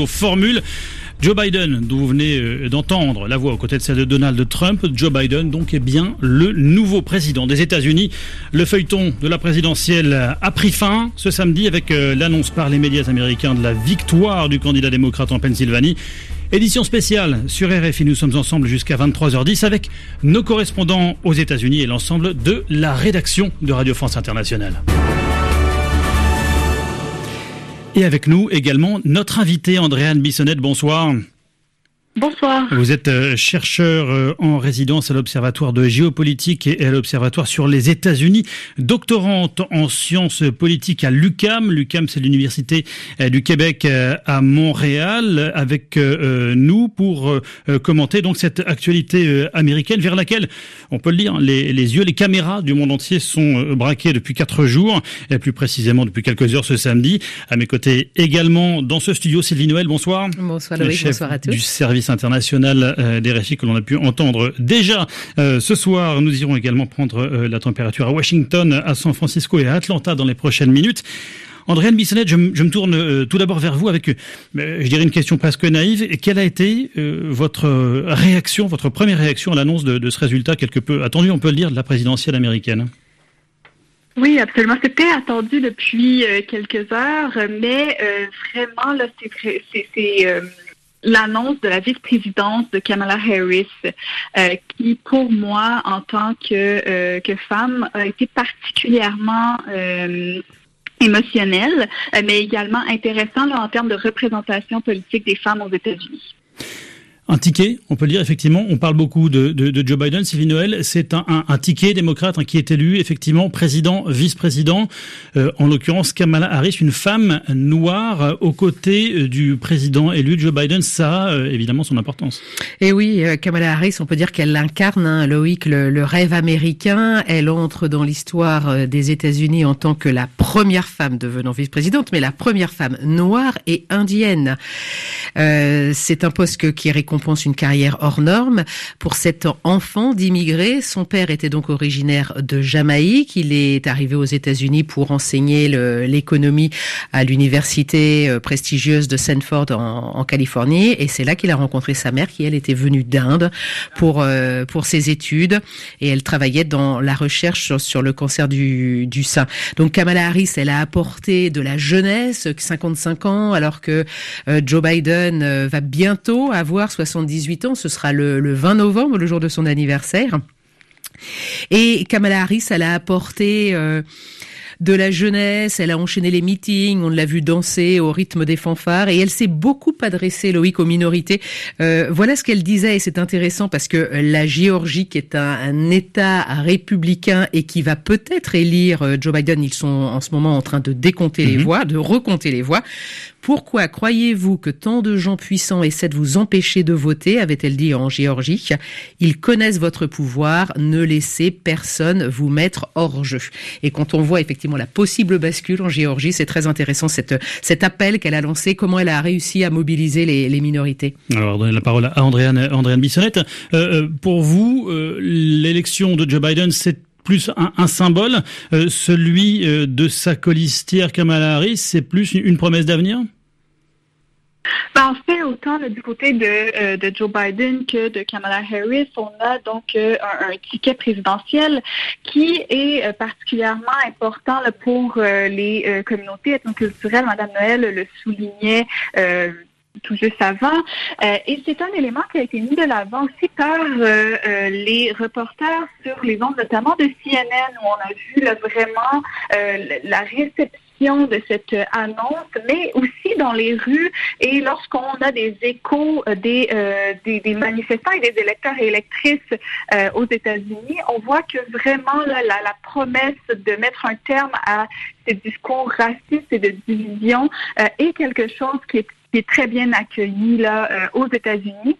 plutôt formule. Joe Biden, dont vous venez euh, d'entendre la voix aux côtés de celle de Donald Trump, Joe Biden donc est bien le nouveau président des États-Unis. Le feuilleton de la présidentielle a pris fin ce samedi avec euh, l'annonce par les médias américains de la victoire du candidat démocrate en Pennsylvanie. Édition spéciale sur RFI, nous sommes ensemble jusqu'à 23h10 avec nos correspondants aux États-Unis et l'ensemble de la rédaction de Radio France Internationale. Et avec nous également notre invité Andréane Bissonnette. Bonsoir. Bonsoir. Vous êtes euh, chercheur euh, en résidence à l'Observatoire de géopolitique et à l'Observatoire sur les États-Unis, doctorante en sciences politiques à l'UCAM. L'UCAM, c'est l'Université euh, du Québec à Montréal, avec nous pour commenter donc cette actualité américaine vers laquelle, on peut le dire, les, les yeux, les caméras du monde entier sont braqués depuis quatre jours, et plus précisément depuis quelques heures ce samedi. À mes côtés également dans ce studio, Sylvie Noël, bonsoir. Bonsoir Loïc, bonsoir à tous. Du service international euh, des récits que l'on a pu entendre déjà euh, ce soir. Nous irons également prendre euh, la température à Washington, à San Francisco et à Atlanta dans les prochaines minutes. Andréane Bissonnette, je, me tourne tout d'abord vers vous avec, je dirais, une question presque naïve. Quelle a été votre réaction, votre première réaction à l'annonce de, ce résultat quelque peu attendu, on peut le dire, de la présidentielle américaine? Oui, absolument. C'était attendu depuis quelques heures, mais vraiment, là, c'est l'annonce de la vice-présidence de Kamala Harris, euh, qui pour moi, en tant que, euh, femme, a été particulièrement euh, émotionnelle, mais également intéressant en termes de représentation politique des femmes aux États-Unis un ticket, on peut le dire effectivement. On parle beaucoup de, Joe Biden, Sylvie Noël. C'est un, ticket démocrate hein, qui est élu effectivement président, vice-président. Euh, en l'occurrence, Kamala Harris, une femme noire euh, aux côtés euh, du président élu Joe Biden. Ça a évidemment son importance. Et oui, Kamala Harris, on peut dire qu'elle incarne, hein, Loïc, le, rêve américain. Elle entre dans l'histoire des États-Unis en tant que la première femme devenant vice-présidente, mais la première femme noire et indienne. C'est un poste qui est récompensé pense une carrière hors norme. Pour cet enfant d'immigrés, son père était donc originaire de Jamaïque. Il est arrivé aux États-Unis pour enseigner l'économie à l'université euh, prestigieuse de Stanford en, en Californie. Et c'est là qu'il a rencontré sa mère, qui elle était venue d'Inde pour euh, pour ses études. Et elle travaillait dans la recherche sur, le cancer du, du sein. Donc Kamala Harris, elle a apporté de la jeunesse, 55 ans, alors que euh, Joe Biden va bientôt avoir 60 78 ans. Ce sera le, 20 novembre, le jour de son anniversaire. Et Kamala Harris, elle a apporté euh, de la jeunesse, elle a enchaîné les meetings, on l'a vu danser au rythme des fanfares et elle s'est beaucoup adressée, Loïc, aux minorités. Euh, voilà ce qu'elle disait et c'est intéressant parce que la Géorgie, qui est un, État républicain et qui va peut-être élire euh, Joe Biden, ils sont en ce moment en train de décompter les mhm. voix, de recompter les voix. Pourquoi croyez-vous que tant de gens puissants essaient de vous empêcher de voter, avait-elle dit en Géorgie Ils connaissent votre pouvoir, ne laissez personne vous mettre hors jeu. Et quand on voit effectivement la possible bascule en Géorgie. C'est très intéressant cet appel qu'elle a lancé, comment elle a réussi à mobiliser les, les minorités. Alors, donner la parole à Andréane, Andréane. Euh, euh pour vous, euh, l'élection de Joe Biden, c'est plus un, symbole. Euh, celui de sa colistière Kamala Harris, c'est plus une promesse d'avenir? En fait, autant du côté de, euh, de, Joe Biden que de Kamala Harris, on a donc euh, un, ticket présidentiel qui est euh, particulièrement important pour les communautés ethnoculturelles. Madame Noël le soulignait tout juste avant. et c'est un élément qui a été mis de l'avant aussi par les reporters sur les ondes, notamment de CNN, où on a vu vraiment la réception de cette annonce, mais aussi dans les rues et lorsqu'on a des échos euh, euh, des, des, manifestants et des électeurs et électrices euh, aux États-Unis, on voit que vraiment la, la, promesse de mettre un terme à ces discours racistes et de division est quelque chose qui est, qui est très bien accueilli là aux États-Unis.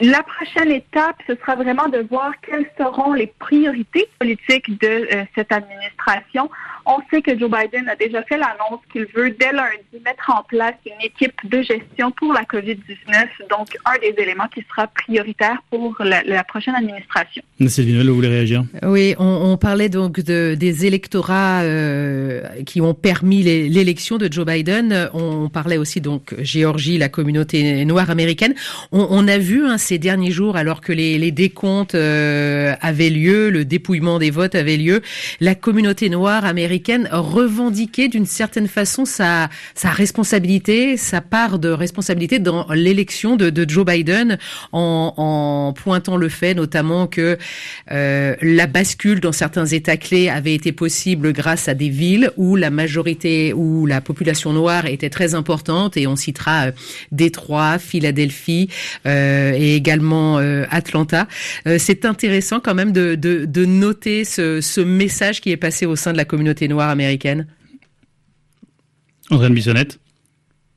La prochaine étape, ce sera vraiment de voir quelles seront les priorités politiques de euh, cette administration. On sait que Joe Biden a déjà fait l'annonce qu'il veut dès lundi mettre en place une équipe de gestion pour la COVID-19, donc un des éléments qui sera prioritaire pour la, prochaine administration. Sylvie vous voulez réagir? Oui, on, parlait donc de, des électorats euh, qui ont permis l'élection de Joe Biden. On parlait aussi donc Géorgie, la communauté noire américaine. On, on a vu hein, ces derniers jours, alors que les, les décomptes euh, avaient lieu, le dépouillement des votes avait lieu, la communauté noire américaine revendiquait d'une certaine façon sa, sa responsabilité, sa part de responsabilité dans l'élection de, de, Joe Biden, en, en, pointant le fait notamment que euh, la bascule dans certains États clés avait été possible grâce à des villes où la majorité, où la population noire était très importante, et on citera euh, Détroit, Philadelphie euh, et également euh, Atlanta. Euh, c'est intéressant quand même de, de, noter ce, ce, message qui est passé au sein de la communauté noire américaine. André Bissonnette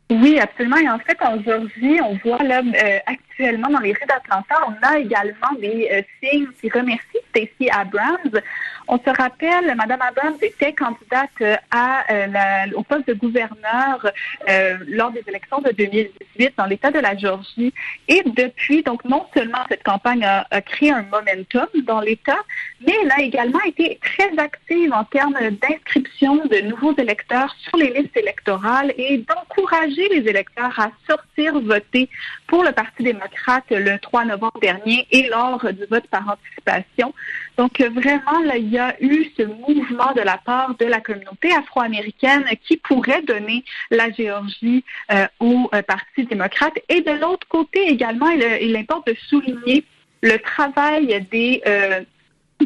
oui, absolument. Et en fait, en Georgie, on voit là euh, actuellement dans les rues d'Atlanta, on a également des signes qui remercient Stacey Abrams. On se rappelle, Mme Abrams était candidate euh, euh, au poste de gouverneur euh, lors des élections de 2018 dans l'État de la Georgie. Et depuis, donc non seulement cette campagne a, créé un momentum dans l'État, mais elle a également été très active en termes d'inscription de nouveaux électeurs sur les listes électorales et d'encourager les électeurs à sortir voter pour le Parti démocrate le 3 novembre dernier et lors du vote par anticipation. Donc vraiment, là, il y a eu ce mouvement de la part de la communauté afro-américaine qui pourrait donner la Géorgie euh, au euh, Parti démocrate. Et de l'autre côté également, il, il, importe de souligner le travail des euh,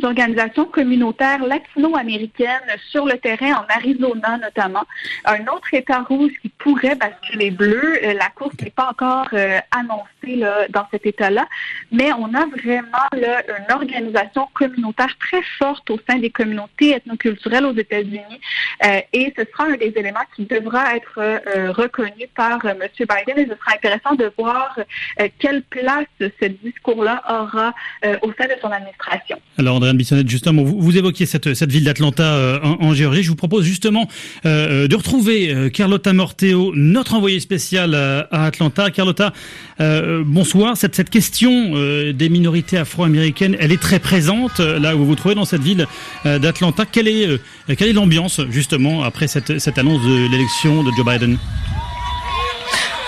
organisations communautaires latino-américaines sur le terrain en Arizona notamment. Un autre État rouge qui pourrait basculer bleu. Euh, la course n'est pas encore euh, annoncée là, dans cet État-là, mais on a vraiment là, une organisation communautaire très forte au sein des communautés ethnoculturelles aux États-Unis euh, et ce sera un des éléments qui devra être reconnu par M. Biden et ce sera intéressant de voir quelle place ce discours-là aura au sein de son administration. Andréane Bissonnette, justement, vous, vous évoquiez cette, cette ville d'Atlanta euh, en, Géorgie. Je vous propose justement euh, de retrouver euh, Carlotta Morteo, notre envoyé spécial à Atlanta. Carlotta, bonsoir. Cette, cette question des minorités afro-américaines, elle est très présente là où vous vous trouvez dans cette ville d'Atlanta. Quelle est, quelle l'ambiance justement après cette, cette annonce de l'élection de Joe Biden?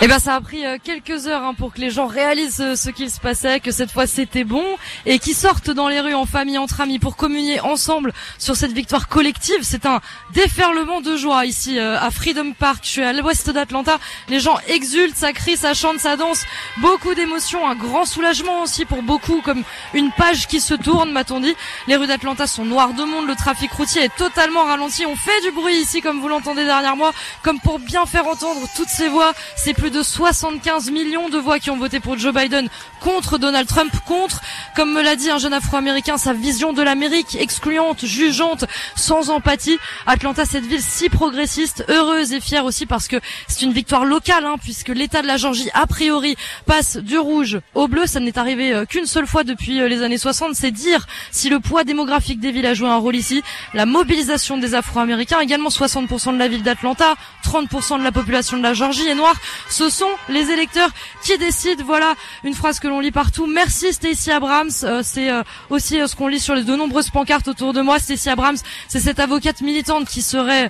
Eh ben ça a pris euh, quelques heures hein, pour que les gens réalisent euh, ce qu'il se passait, que cette fois c'était bon, et qui sortent dans les rues en famille, entre amis, pour communier ensemble sur cette victoire collective. C'est un déferlement de joie ici euh, à Freedom Park. Je suis à l'ouest d'Atlanta. Les gens exultent, ça crie, ça chante, ça danse. Beaucoup d'émotions, un grand soulagement aussi pour beaucoup, comme une page qui se tourne, m'a-t-on dit. Les rues d'Atlanta sont noires de monde, le trafic routier est totalement ralenti. On fait du bruit ici, comme vous l'entendez derrière moi, comme pour bien faire entendre toutes ces voix. Plus de 75 millions de voix qui ont voté pour Joe Biden contre Donald Trump, contre, comme me l'a dit un jeune afro-américain, sa vision de l'Amérique excluante, jugeante, sans empathie. Atlanta, cette ville si progressiste, heureuse et fière aussi parce que c'est une victoire locale, hein, puisque l'État de la Georgie, a priori, passe du rouge au bleu. Ça n'est arrivé euh, qu'une seule fois depuis euh, les années 60. C'est dire si le poids démographique des villes a joué un rôle ici. La mobilisation des Afro-Américains, également 60% de la ville d'Atlanta, 30% de la population de la Georgie est noire ce sont les électeurs qui décident. Voilà une phrase que l'on lit partout. Merci Stacey Abrams. Euh, c'est euh, aussi euh, ce qu'on lit sur les de nombreuses pancartes autour de moi. Stacey Abrams, c'est cette avocate militante qui serait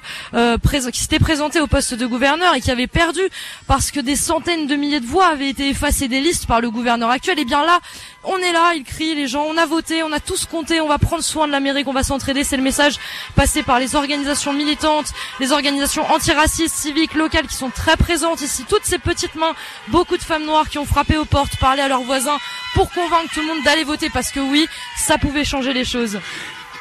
qui s'était présentée au poste de gouverneur et qui avait perdu parce que des centaines de milliers de voix avaient été effacées des listes par le gouverneur actuel. Et bien là, on est là, il crie, les gens, on a voté, on a tous compté, on va prendre soin de l'Amérique, on va s'entraider. C'est le message passé par les organisations militantes, les organisations antiracistes, civiques, locales qui sont très présentes ici. Toutes ces petites mains, beaucoup de femmes noires qui ont frappé aux portes, parlé à leurs voisins pour convaincre tout le monde d'aller voter parce que oui, ça pouvait changer les choses.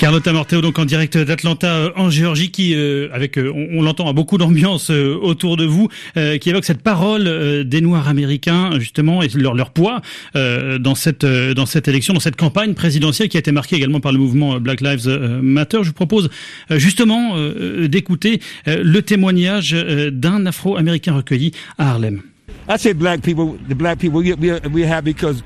Carlotta Morteo, donc en direct d'Atlanta euh, en Géorgie, qui, euh, avec, euh, on, l'entend, a beaucoup d'ambiance autour de vous, qui évoque cette parole des Noirs américains, justement, et leur, leur poids dans cette dans cette élection, dans cette campagne présidentielle qui a été marquée également par le mouvement Black Lives Matter. Je vous propose justement d'écouter le témoignage d'un Afro-Américain recueilli à Harlem. I black people, the black people we, we, we have because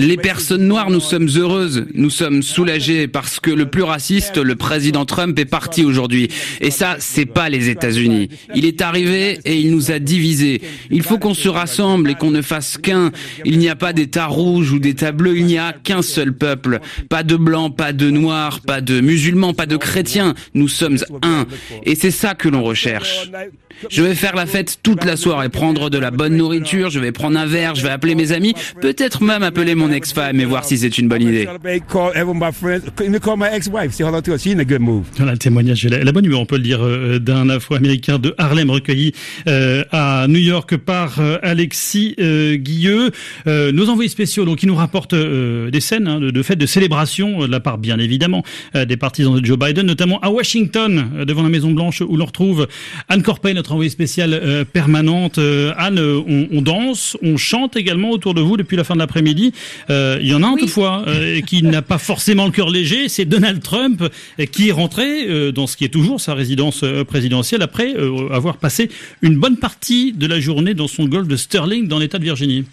Les personnes noires, nous sommes heureuses, nous sommes soulagées parce que le plus raciste, le président Trump, est parti aujourd'hui. Et ça, c'est pas les États-Unis. Il est arrivé et il nous a divisés. Il faut qu'on se rassemble et qu'on ne fasse qu'un. Il n'y a pas d'État rouge ou d'État bleu, il n'y a qu'un seul peuple. Pas de blancs, pas de noirs, pas de musulmans, pas de chrétiens. Nous sommes un. Et c'est ça que l'on recherche. Je vais faire la fête toute la soirée, prendre de la bonne nourriture, je vais prendre un verre, je vais appeler mes amis, peut-être même appeler mon ex-femme et voir si c'est une bonne idée. Voilà le témoignage, la, bonne humeur, on peut le dire, euh, d'un Afro-Américain de Harlem recueilli euh, à New York par euh, Alexis Guilleux. nos envoyés spéciaux, donc, qui nous rapportent des scènes hein, de, fêtes de célébration de la part, bien évidemment, des partisans de Joe Biden, notamment à Washington, devant la Maison Blanche, où l'on retrouve Anne Corpey, notre envoyée spéciale permanente. Anne, on, on, danse, on chante également autour de vous depuis la fin de l'après-midi. il y en a un toutefois qui n'a pas forcément le cœur léger, c'est Donald Trump qui est rentré dans ce qui est toujours sa résidence présidentielle après avoir passé une bonne partie de la journée dans son golf de Sterling dans l'État de Virginie.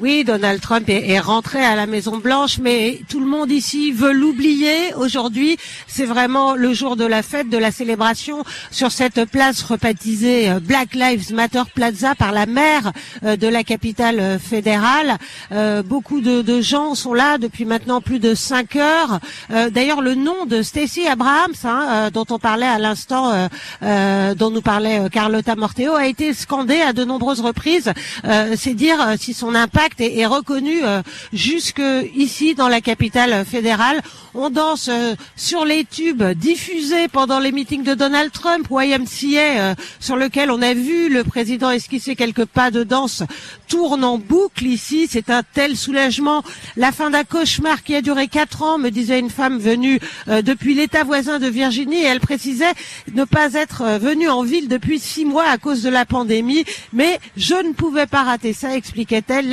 Oui, Donald Trump est, rentré à la Maison Blanche, mais tout le monde ici veut l'oublier. Aujourd'hui, c'est vraiment le jour de la fête, de la célébration sur cette place rebaptisée euh, Black Lives Matter Plaza par la maire euh, de la capitale euh, fédérale. beaucoup de, gens sont là depuis maintenant plus de cinq heures. D'ailleurs, le nom de Stacey Abrams, hein, dont on parlait à l'instant, dont nous parlait Carlotta Morteo, a été scandé à de nombreuses reprises. c'est dire si son impact est, reconnu euh, jusque ici dans la capitale fédérale. On danse euh, sur les tubes diffusés pendant les meetings de Donald Trump, YMCA, euh, sur lequel on a vu le président esquisser quelques pas de danse, tourne en boucle ici. C'est un tel soulagement. La fin d'un cauchemar qui a duré quatre ans, me disait une femme venue depuis l'État voisin de Virginie, et elle précisait ne pas être venue en ville depuis six mois à cause de la pandémie, mais je ne pouvais pas rater ça, expliquait-elle.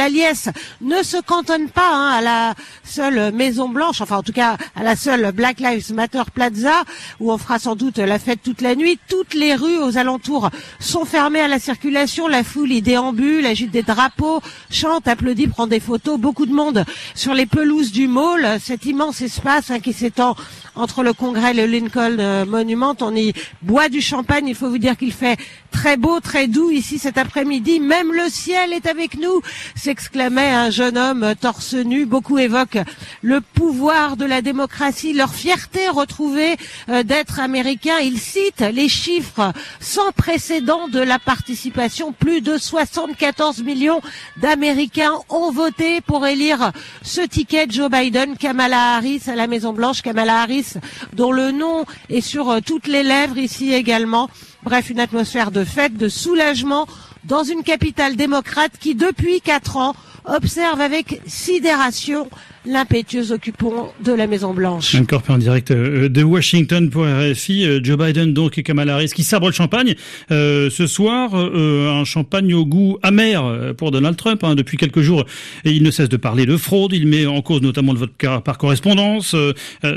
Ne se cantonne pas hein, à la seule Maison Blanche, enfin en tout cas à la seule Black Lives Matter Plaza, où on fera sans doute la fête toute la nuit. Toutes les rues aux alentours sont fermées à la circulation, la foule y déambule, agite des drapeaux, chante, applaudit, prend des photos. Beaucoup de monde sur les pelouses du mall, cet immense espace hein, qui s'étend entre le Congrès et le Lincoln euh, Monument. On y boit du champagne. Il faut vous dire qu'il fait très beau, très doux ici cet après-midi. Même le ciel est avec nous, s'exclamait un jeune homme torse nu. Beaucoup évoquent le pouvoir de la démocratie, leur fierté retrouvée euh, d'être américain. Il cite les chiffres sans précédent de la participation. Plus de 74 millions d'Américains ont voté pour élire ce ticket Joe Biden, Kamala Harris à la Maison Blanche. Kamala Harris dont le nom est sur euh, toutes les lèvres ici également. Bref, une atmosphère de fête, de soulagement dans une capitale démocrate qui, depuis quatre ans, observe avec sidération l'impétueux occupant de la Maison Blanche. Encore en direct euh, de Washington pour RFI, euh, Joe Biden donc et Kamala Harris qui sabre le champagne euh, ce soir, un champagne au goût amer pour Donald Trump. Hein, depuis quelques jours, il ne cesse de parler de fraude. Il met en cause notamment le vote par correspondance.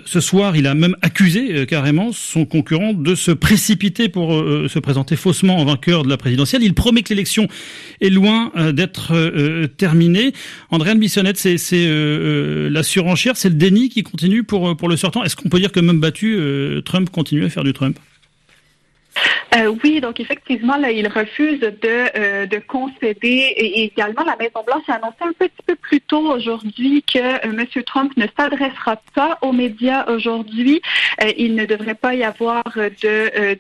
ce soir, il a même accusé carrément son concurrent de se précipiter pour se présenter faussement en vainqueur de la présidentielle. Il promet que l'élection est loin d'être terminée. Andréane Bissonnette, c'est euh, la surenchère, c'est le déni qui continue pour, pour le sortant. Est-ce qu'on peut dire que même battu, euh, Trump continue à faire du Trump? Euh, oui, donc effectivement, là, il refuse de, euh, concéder. Et également, la Maison-Blanche a annoncé un petit peu plus tôt aujourd'hui que euh, M. Trump ne s'adressera pas aux médias aujourd'hui. il ne devrait pas y avoir de,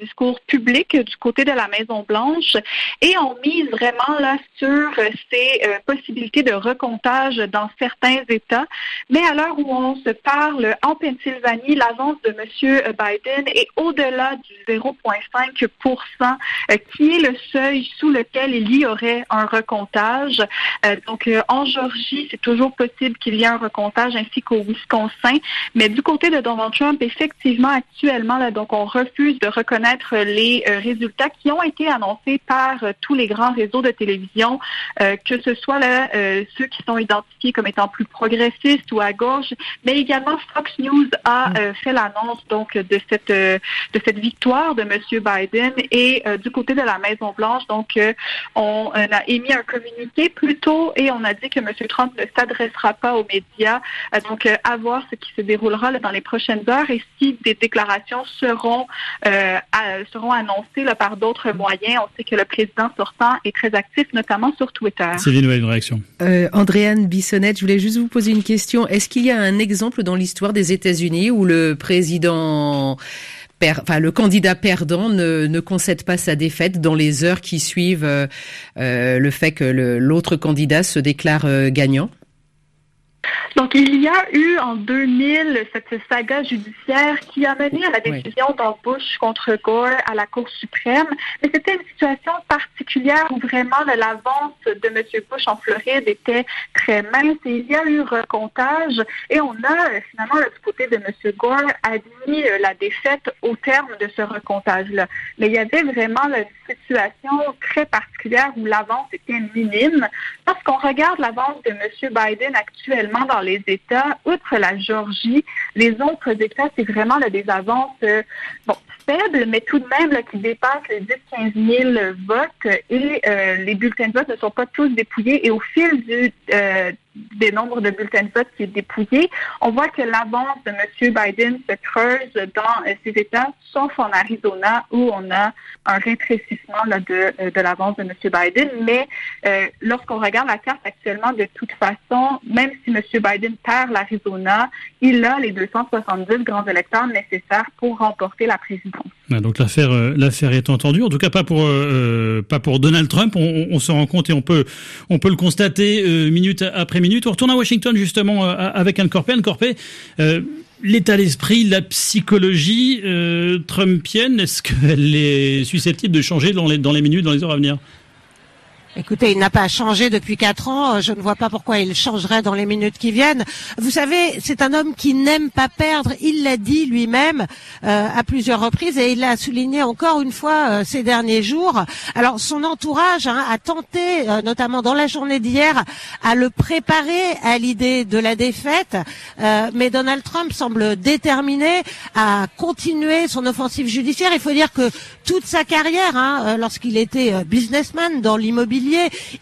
discours public du côté de la Maison-Blanche. Et on mise vraiment là sur ces possibilités de recomptage dans certains États. Mais à l'heure où on se parle, en Pennsylvanie, l'avance de M. Biden est au-delà du 0 11,5 euh, qui est le seuil sous lequel il y aurait un recomptage. Euh, donc, euh, en Georgie, c'est toujours possible qu'il y ait un recomptage ainsi qu'au Wisconsin. Mais du côté de Donald Trump, effectivement, actuellement, donc, on refuse de reconnaître les résultats qui ont été annoncés par tous les grands réseaux de télévision, que ce soit ceux qui sont identifiés comme étant plus progressistes ou à gauche, mais également Fox News a fait l'annonce donc de cette de cette victoire de M. Biden. Et du côté de la Maison-Blanche, donc, on, a émis un communiqué plus tôt et on a dit que M. Trump ne s'adressera pas aux médias. donc, à voir ce qui se déroulera dans les prochaines heures et si des déclarations seront, seront annoncées par d'autres moyens. On sait que le président sortant est très actif, notamment sur Twitter. Sylvie, une réaction. Andréane Bissonnette, je voulais juste vous poser une question. Est-ce qu'il y a un exemple dans l'histoire des États-Unis où le président le candidat perdant ne, ne, concède pas sa défaite dans les heures qui suivent euh, euh, le fait que l'autre candidat se déclare euh, gagnant donc, il y a eu en 2000 cette saga judiciaire qui a mené à la décision d'embauche contre Gore à la Cour suprême. Mais c'était une situation particulière où vraiment l'avance de M. Bush en Floride était très mince et il y a eu recomptage et on a finalement du côté de M. Gore admis la défaite au terme de ce recomptage-là. Mais il y avait vraiment une situation très particulière où l'avance était minime. Lorsqu'on regarde l'avance de M. Biden actuellement dans les États, outre la Géorgie, les autres États, c'est vraiment des avances euh, bon, faibles, mais tout de même qui dépassent les 10-15 000 votes et euh, les bulletins de vote ne sont pas tous dépouillés. Et au fil euh, des nombres de bulletins de vote qui est dépouillé, on voit que l'avance de M. Biden se creuse dans ces États, sauf en Arizona, où on a un rétrécissement de, l'avance de M. Biden. Mais lorsqu'on regarde la carte actuellement, de toute façon, même si M. Biden perd l'Arizona, il a les 270 grands électeurs nécessaires pour remporter la présidence. Donc l'affaire, l'affaire est entendue. En tout cas, pas pour pas pour Donald Trump. On, se rend compte et on peut on peut le constater minute après minutes. On retourne à Washington justement euh, avec Anne Corpé. Anne Corpé, euh, l'état d'esprit, la psychologie euh, trumpienne, est-ce qu'elle est susceptible de changer dans les, dans les minutes, dans les heures à venir? Écoutez, il n'a pas changé depuis quatre ans. Je ne vois pas pourquoi il changerait dans les minutes qui viennent. Vous savez, c'est un homme qui n'aime pas perdre. Il l'a dit lui-même euh, à plusieurs reprises et il l'a souligné encore une fois euh, ces derniers jours. Alors, son entourage hein, a tenté, euh, notamment dans la journée d'hier, à le préparer à l'idée de la défaite. mais Donald Trump semble déterminé à continuer son offensive judiciaire. Il faut dire que toute sa carrière, hein, lorsqu'il était businessman dans l'immobilier,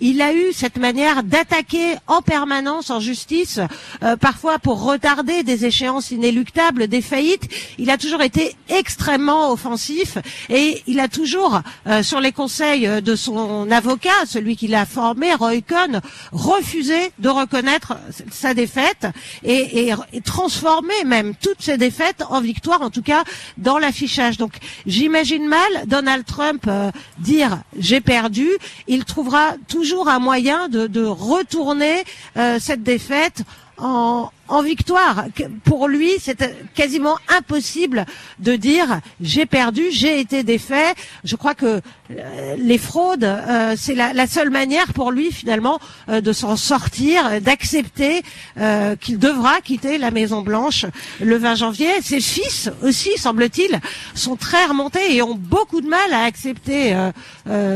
il a eu cette manière d'attaquer en permanence en justice, euh, parfois pour retarder des échéances inéluctables, des faillites. Il a toujours été extrêmement offensif et il a toujours, euh, sur les conseils de son avocat, celui qui l'a formé, Roy Cohn, refusé de reconnaître sa défaite et, transformer même toutes ses défaites en victoires, en tout cas dans l'affichage. Donc j'imagine mal Donald Trump euh, dire j'ai perdu. Toujours un moyen de, retourner euh, cette défaite en, en victoire. Pour lui, c'est quasiment impossible de dire j'ai perdu, j'ai été défait. Je crois que euh, les fraudes, euh, c'est la, seule manière pour lui finalement euh, de s'en sortir, d'accepter qu'il devra quitter la Maison Blanche le 20 janvier. Ses fils aussi, semble-t-il, sont très remontés et ont beaucoup de mal à accepter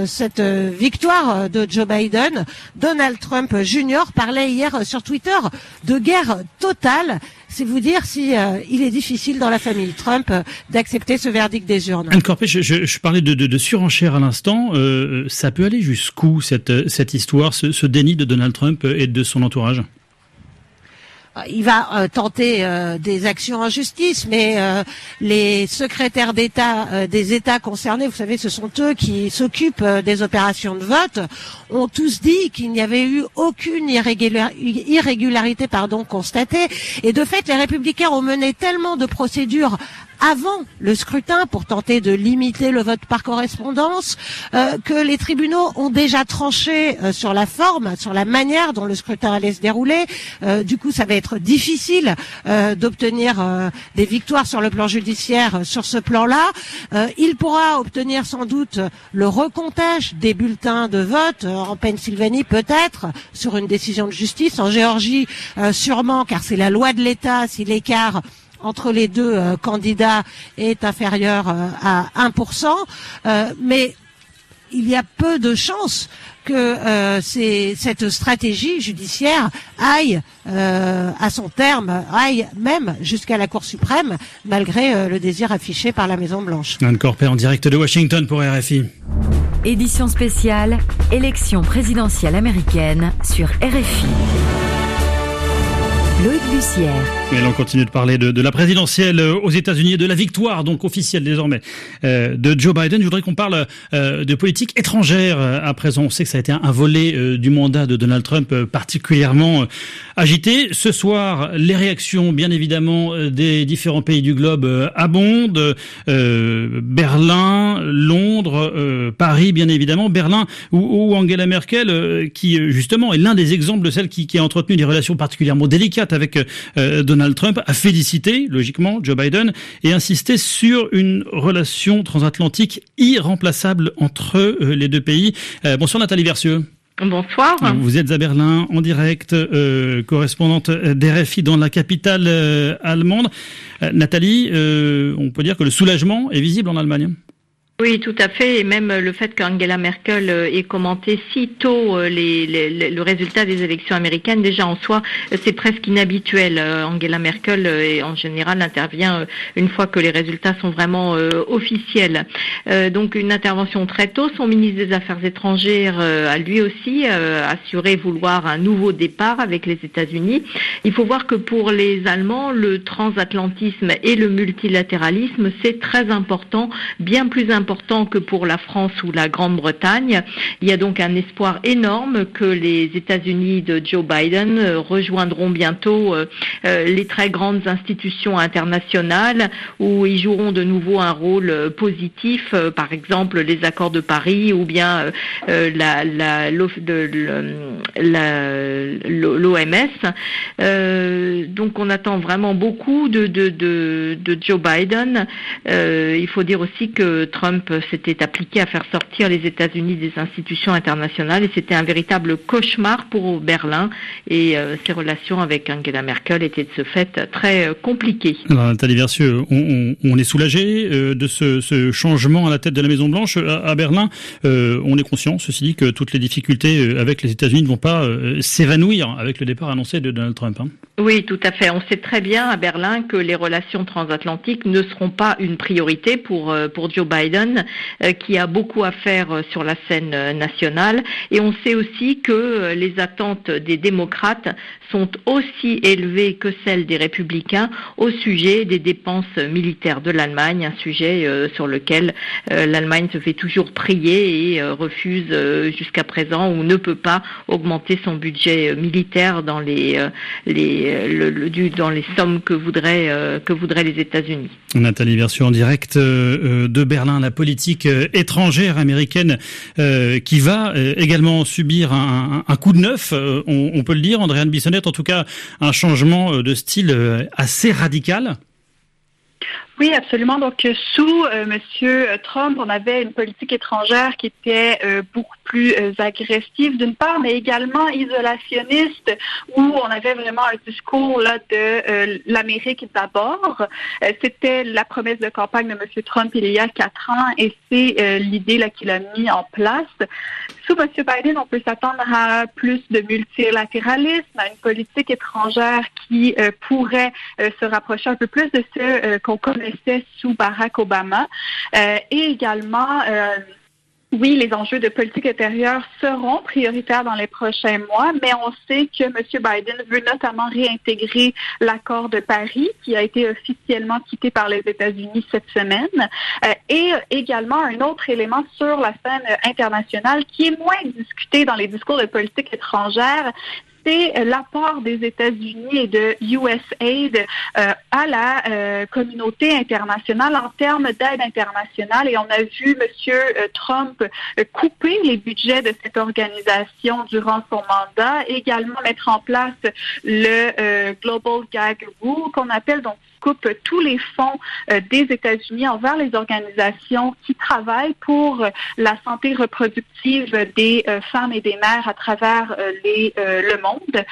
cette victoire de Joe Biden. Donald Trump Jr. parlait hier sur Twitter de guerre Total, C'est vous dire si euh, il est difficile dans la famille Trump euh, d'accepter ce verdict des urnes. Anne Corpé, je, je, parlais de, de, de, surenchère à l'instant. Euh, ça peut aller jusqu'où cette, cette histoire, ce, ce déni de Donald Trump et de son entourage? Il va euh, tenter euh, des actions en justice, mais euh, les secrétaires d'État des États concernés, vous savez, ce sont eux qui s'occupent des opérations de vote, ont tous dit qu'il n'y avait eu aucune irrégularité constatée. Et de fait, les républicains ont mené tellement de procédures avant le scrutin pour tenter de limiter le vote par correspondance, euh, que les tribunaux ont déjà tranché euh, sur la forme, sur la manière dont le scrutin allait se dérouler. Euh, du coup, ça va être difficile d'obtenir des victoires sur le plan judiciaire sur ce plan-là. il pourra obtenir sans doute le recomptage des bulletins de vote en Pennsylvanie peut-être sur une décision de justice, en Géorgie sûrement car c'est la loi de l'État si l'écart entre les deux euh, candidats est inférieur euh, à 1%, euh, mais il y a peu de chances que cette stratégie judiciaire aille à son terme, aille même jusqu'à la Cour suprême, malgré le désir affiché par la Maison Blanche. Anne Corpé en direct de Washington pour RFI. Édition spéciale, élection présidentielle américaine sur RFI. Loïc Bussière. Et l'on continue de parler de, de, la présidentielle aux États-Unis et de la victoire, donc officielle désormais, euh, de Joe Biden. Je voudrais qu'on parle euh, de politique étrangère euh, à présent. On sait que ça a été un, volet euh, du mandat de Donald Trump euh, particulièrement agité. Ce soir, les réactions, bien évidemment, des différents pays du globe abondent. Berlin, Londres, Paris, bien évidemment. Berlin, où, Angela Merkel, qui justement est l'un des exemples de celle qui, qui a entretenu des relations particulièrement délicates avec euh, Donald Trump, a félicité, logiquement, Joe Biden et insisté sur une relation transatlantique irremplaçable entre euh, les deux pays. Euh, bonsoir Nathalie Versieux. Bonsoir. Vous êtes à Berlin en direct, euh, correspondante d'RFI dans la capitale allemande. Nathalie, on peut dire que le soulagement est visible en Allemagne. Oui, tout à fait. Et même le fait qu'Angela Merkel euh, ait commenté si tôt euh, le résultat des élections américaines, déjà en soi, c'est presque inhabituel. Euh, Angela Merkel, en général, intervient une fois que les résultats sont vraiment officiels. Donc une intervention très tôt. Son ministre des Affaires étrangères a lui aussi assuré vouloir un nouveau départ avec les États-Unis. Il faut voir que pour les Allemands, le transatlantisme et le multilatéralisme, c'est très important, bien plus important important que pour la France ou la Grande-Bretagne. Il y a donc un espoir énorme que les États-Unis de Joe Biden euh, rejoindront bientôt euh, euh, les très grandes institutions internationales où ils joueront de nouveau un rôle positif, par exemple les accords de Paris ou bien l'OMS. donc on attend vraiment beaucoup de Joe Biden. il faut dire aussi que Trump s'était appliqué à faire sortir les États-Unis des institutions internationales et c'était un véritable cauchemar pour Berlin et euh, ses relations avec Angela Merkel étaient de ce fait très euh, compliquées. Versieux, on, est soulagé euh, de ce, changement à la tête de la Maison Blanche à, Berlin. on est conscient, ceci dit, que toutes les difficultés avec les États-Unis ne vont pas s'évanouir avec le départ annoncé de Donald Trump. Hein. Oui, tout à fait. On sait très bien à Berlin que les relations transatlantiques ne seront pas une priorité pour, pour Joe Biden euh, qui a beaucoup à faire euh, sur la scène euh, nationale. Et on sait aussi que les attentes des démocrates sont aussi élevées que celles des républicains au sujet des dépenses militaires de l'Allemagne, un sujet sur lequel l'Allemagne se fait toujours prier et refuse jusqu'à présent ou ne peut pas augmenter son budget militaire dans les, les, le, dans les sommes que voudraient, que voudraient les États-Unis. Nathalie Version en direct de Berlin, la politique euh, étrangère américaine euh, qui va euh, également subir un, coup de neuf, on, peut le dire, Andréane Bissonnette, en tout cas un changement de style assez radical. Oui, absolument. Donc, sous euh, Monsieur Trump, on avait une politique étrangère qui était euh, beaucoup plus euh, agressive, d'une part, mais également isolationniste, où on avait vraiment un discours là de l'Amérique d'abord. C'était la promesse de campagne de Monsieur Trump il y a quatre ans, et c'est l'idée là qu'il a mis en place. Sous M. Biden, on peut s'attendre à plus de multilatéralisme, à une politique étrangère qui pourrait se rapprocher un peu plus de ce qu'on connaît sous Barack Obama. Euh, et également, euh, oui, les enjeux de politique intérieure seront prioritaires dans les prochains mois, mais on sait que M. Biden veut notamment réintégrer l'accord de Paris, qui a été officiellement quitté par les États-Unis cette semaine, euh, et également un autre élément sur la scène internationale qui est moins discuté dans les discours de politique étrangère, c'est euh, l'apport des États-Unis et de USAID euh, à la euh, communauté internationale en termes d'aide internationale. Et on a vu M. Trump couper les budgets de cette organisation durant son mandat, également mettre en place le Global Gag Rule qu'on appelle donc coupe tous les fonds euh, des États-Unis envers les organisations qui travaillent pour euh, la santé reproductive des euh, femmes et des mères à travers le monde.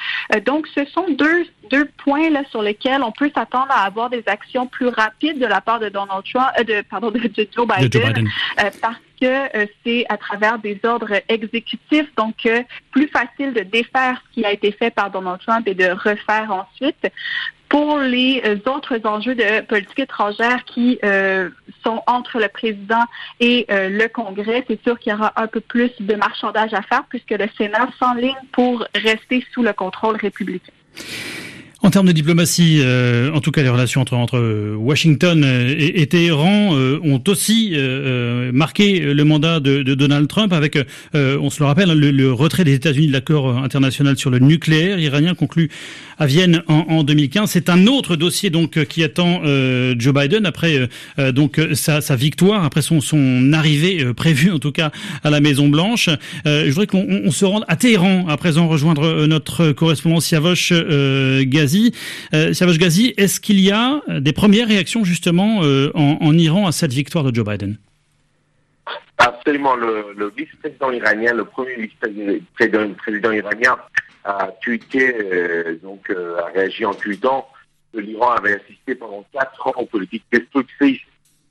donc, ce sont deux deux points là sur lesquels on peut s'attendre à avoir des actions plus rapides de la part de Donald Trump, euh, de pardon, de, Joe Biden, euh, parce que c'est à travers des ordres exécutifs, donc plus facile de défaire ce qui a été fait par Donald Trump et de refaire ensuite. Pour les autres enjeux de politique étrangère qui sont entre le président et le Congrès, c'est sûr qu'il y aura un peu plus de marchandage à faire puisque le Sénat s'enligne pour rester sous le contrôle républicain. En termes de diplomatie, euh, en tout cas les relations entre, entre Washington et, et Téhéran euh, ont aussi euh, marqué le mandat de, de Donald Trump avec, on se le rappelle, le, le retrait des États-Unis de l'accord international sur le nucléaire iranien conclu à Vienne en, en 2015. C'est un autre dossier donc qui attend Joe Biden après donc sa, sa, victoire, après son, son arrivée prévue en tout cas à la Maison Blanche. je voudrais qu'on se rende à Téhéran à présent rejoindre notre correspondant Siavosh Gaz Ghazi. Euh, Ghazi, est-ce qu'il y a euh, des premières réactions justement euh, en, Iran à cette victoire de Joe Biden? Absolument. Le, vice-président iranien, le premier vice-président iranien a tweeté, donc a réagi en tweetant que l'Iran avait assisté pendant quatre ans aux politiques destructrices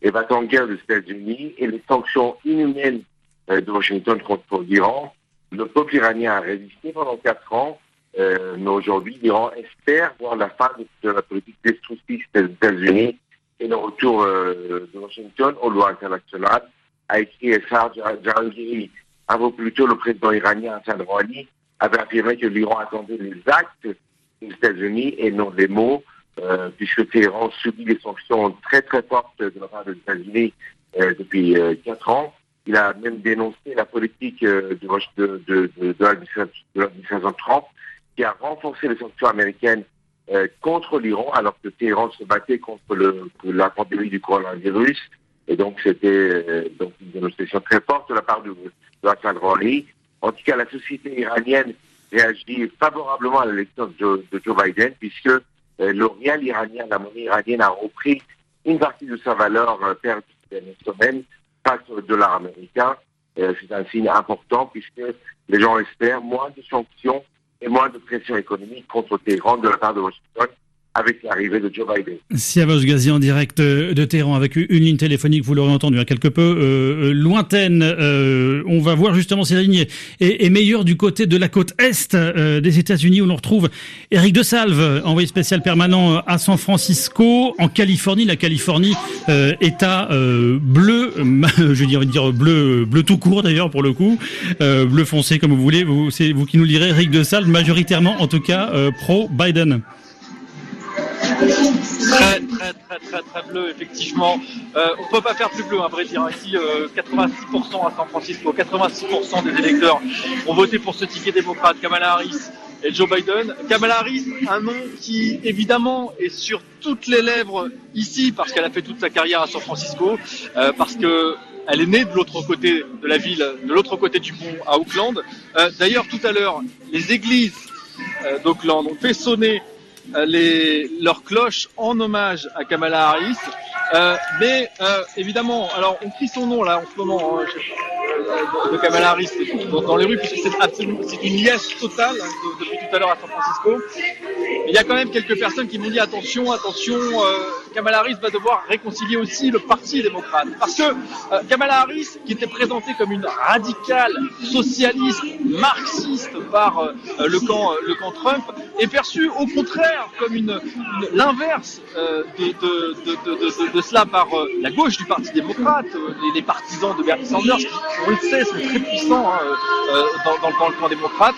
et va en guerre des États-Unis et les sanctions inhumaines de Washington contre l'Iran. Le peuple iranien a résisté pendant quatre ans euh, mais aujourd'hui, l'Iran espère voir la fin de la politique destructrice des États-Unis et le retour euh, de Washington aux lois internationales, a écrit Essar Jahangiri. Un peu plus tôt, le président iranien Hassan Rouhani avait affirmé que l'Iran attendait les actes des États-Unis et non les mots, euh, puisque Téhéran subit des sanctions très très fortes de la part des États-Unis euh, depuis euh, quatre ans. Il a même dénoncé la politique de, de, de, de, de l'administration Trump qui a renforcé les sanctions américaines euh, contre l'Iran, alors que Téhéran se battait contre la pandémie du coronavirus. Et donc, c'était euh, une dénonciation très forte de la part de, de Hassan Rouhani. En tout cas, la société iranienne réagit favorablement à l'élection de, de, Joe Biden, puisque euh, le rial iranien, la monnaie iranienne, a repris une partie de sa valeur euh, perdue ces dernières semaines face au dollar américain. C'est un signe important, puisque les gens espèrent moins de sanctions et moins de pression économique contre Téhéran de la part de Washington avec l'arrivée de Joe Biden. Siavos Gazi en direct de Téhéran avec une ligne téléphonique, vous l'aurez entendu, hein, quelque peu euh, euh, lointaine. Euh, on va voir justement si la ligne est, meilleure du côté de la côte est euh, des États-Unis où l'on retrouve Eric de Salve, envoyé spécial permanent à San Francisco, en Californie. La Californie, État bleu, je dirais dire bleu, bleu tout court d'ailleurs pour le coup, bleu foncé comme vous voulez. Vous, c'est vous qui nous le direz, Eric de Salve, majoritairement en tout cas pro Biden. Très, très, très, très, très bleu, effectivement. Euh, on peut pas faire plus bleu, à vrai dire. Ici, euh, 86% à San Francisco, 86% des électeurs ont voté pour ce ticket démocrate, Kamala Harris et Joe Biden. Kamala Harris, un nom qui, évidemment, est sur toutes les lèvres ici, parce qu'elle a fait toute sa carrière à San Francisco, euh, parce que elle est née de l'autre côté de la ville, de l'autre côté du pont à Auckland. Euh, D'ailleurs, tout à l'heure, les églises euh, d'Auckland ont fait sonner les, leurs cloches en hommage à Kamala Harris. Euh, mais euh, évidemment, alors on crie son nom là en ce moment hein, de, de, Kamala Harris dans, les rues puisque c'est absolument c'est une liesse totale hein, de, depuis tout à l'heure à San Francisco. Il y a quand même quelques personnes qui m'ont dit attention, attention, euh, Kamala Harris va devoir réconcilier aussi le Parti démocrate parce que euh, Kamala Harris, qui était présentée comme une radicale socialiste, marxiste par euh, le camp le camp Trump, est perçue au contraire comme une, une l'inverse de, de, de, de, cela par la gauche du Parti démocrate, les, les, partisans de Bernie Sanders, qui, on le sait, sont très puissants hein, dans, dans, dans, le camp démocrate.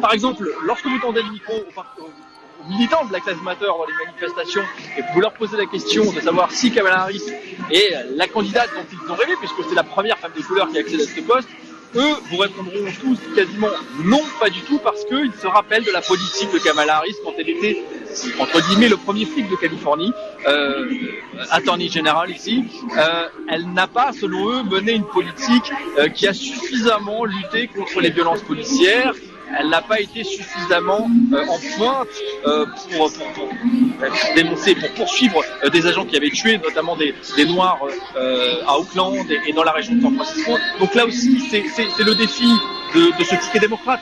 par exemple, lorsque vous tendez le micro au, aux militants de Black Lives Matter dans les manifestations et vous leur posez la question de savoir si Kamala Harris est la candidate dont ils ont rêvé, puisque c'est la première femme de couleur qui accède à ce poste, eux vous répondront tous quasiment non, pas du tout, parce qu'ils se rappellent de la politique de Kamala Harris quand elle était, entre guillemets, le premier flic de Californie, euh, attorney général ici. Euh, elle n'a pas, selon eux, mené une politique euh, qui a suffisamment lutté contre les violences policières, elle n'a pas été suffisamment euh, en pointe euh, pour, dénoncer, pour poursuivre euh, des agents qui avaient tué notamment des, Noirs à Auckland et, et, dans la région de San Francisco. Donc là aussi, c'est le défi de, de ce ticket démocrate.